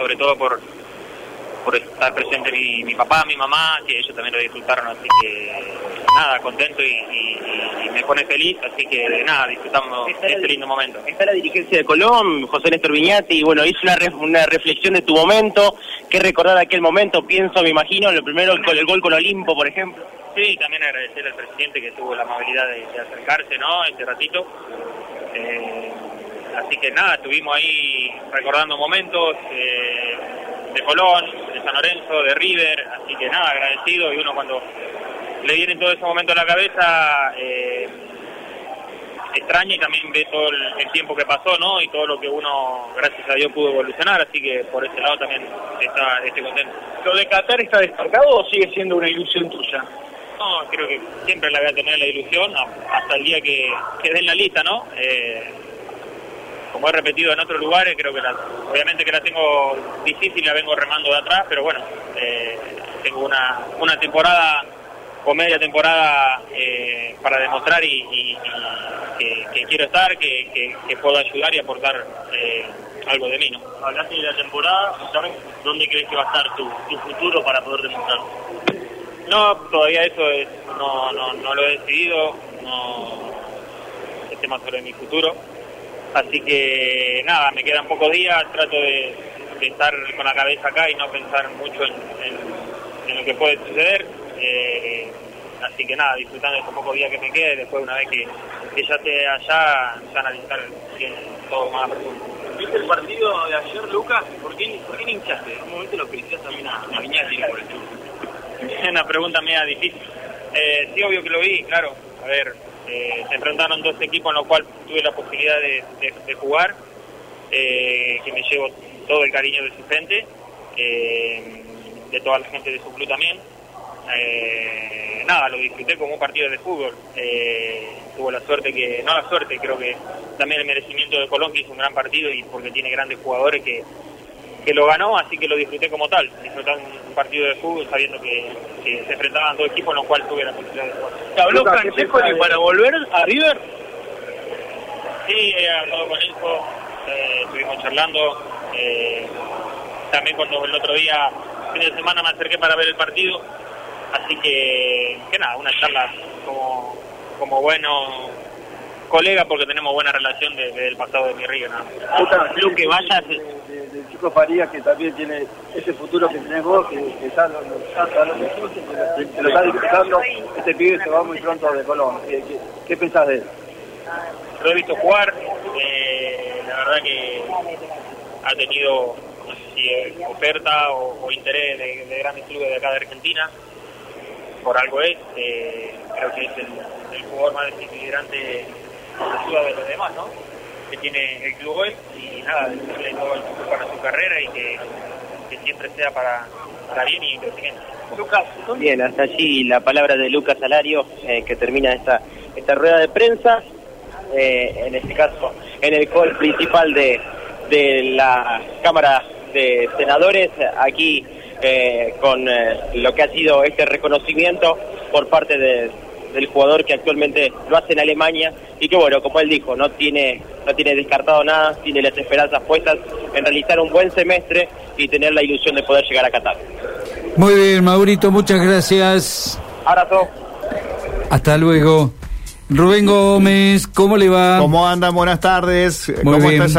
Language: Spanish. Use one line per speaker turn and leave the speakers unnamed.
sobre todo por por estar presente mi, mi papá, mi mamá, que ellos también lo disfrutaron, así que nada, contento y, y- y me pone feliz, así que nada, disfrutamos este lindo momento.
Está la dirigencia de Colón, José Néstor Viñati, y bueno, hizo una, ref- una reflexión de tu momento, qué recordar aquel momento, pienso, me imagino, lo primero con el gol con Olimpo, por ejemplo.
Sí, también agradecer al presidente que tuvo la amabilidad de, de acercarse, ¿no? Este ratito. Eh, así que nada, estuvimos ahí recordando momentos eh, de Colón, de San Lorenzo, de River, así que nada, agradecido y uno cuando le vienen todos esos momentos a la cabeza eh, extraña y también ve todo el, el tiempo que pasó, ¿no? Y todo lo que uno, gracias a Dios, pudo evolucionar, así que por ese lado también está, estoy contento.
¿Lo de Qatar está descartado o sigue siendo una ilusión tuya?
No, creo que siempre la voy a tener la ilusión hasta el día que, que den la lista, ¿no? Eh, como he repetido en otros lugares, creo que la, obviamente que la tengo difícil, la vengo remando de atrás, pero bueno, eh, tengo una, una temporada o media temporada eh, para demostrar y, y- y que, que quiero estar, que, que- que puedo ayudar y aportar eh, algo de mí, ¿no?
Hablaste de la temporada, ¿sabes dónde crees que va a estar tu, tu futuro para poder demostrarlo?
No, todavía eso es, no, no, no lo he decidido, no el tema sobre mi futuro. Así que nada, me quedan pocos días, trato de, de estar con la cabeza acá y no pensar mucho en, en- en lo que puede suceder. Eh, así que nada, disfrutando de estos pocos días que me quede, después una vez que, que ya esté allá, ya analizar bien todo más.
¿Viste el partido de ayer, Lucas? ¿Por qué, por qué hinchaste? En un momento lo también a, a Viñati por el.
Es una pregunta media difícil. Eh, sí, obvio que lo vi, claro. A ver, eh, se enfrentaron dos equipos en los cuales tuve la posibilidad de, jugar, eh, que me llevo todo el cariño de su gente, eh, de toda la gente de su club también. Eh, nada, lo disfruté como un partido de fútbol. Eh, tuvo la suerte que, no la suerte, creo que también el merecimiento de Colón, que hizo un gran partido y porque tiene grandes jugadores que, que lo ganó, así que lo disfruté como tal, disfrutar un partido de fútbol sabiendo que, que se enfrentaban dos equipos en los cuales tuve la posibilidad de jugar.
¿Te habló de para volver a River?
Sí, he hablado con Enzo, eh, estuvimos charlando, eh, también cuando el otro día, fin de semana, me acerqué para ver el partido, así que, que nada, una charla como, como bueno colega porque tenemos buena relación desde, el pasado de mi río. Más.
Club que vayas,
Farías que también tiene ese futuro que tenés vos, que, que está lo, que lo, está disfrutando, este pibe se va muy pronto de Colón. ¿Qué, pensás de él?
Lo he visto jugar, eh, la verdad que ha tenido no oferta o, interés de, de grandes clubes de acá de Argentina, por algo es, eh, creo que es el, jugador más desequilibrante de los demás, ¿no? Que tiene el club hoy y nada, desearle todo el su carrera y que, que siempre sea para, para bien y crecimiento.
Lucas,
Bien, hasta allí la palabra de Lucas Salario, eh, que termina esta, esta rueda de prensa, eh, en este caso en el call principal de, de la Cámara de Senadores, aquí eh, con eh, lo que ha sido este reconocimiento por parte de- del jugador que actualmente lo hace en Alemania y que bueno, como él dijo, no tiene, no tiene descartado nada, tiene las esperanzas puestas en realizar un buen semestre y tener la ilusión de poder llegar a Qatar.
Muy bien, Maurito, muchas gracias.
Abrazo.
Hasta luego. Rubén Gómez, ¿cómo le va?
¿Cómo andan? Buenas tardes.
Muy
¿Cómo
bien.
está esa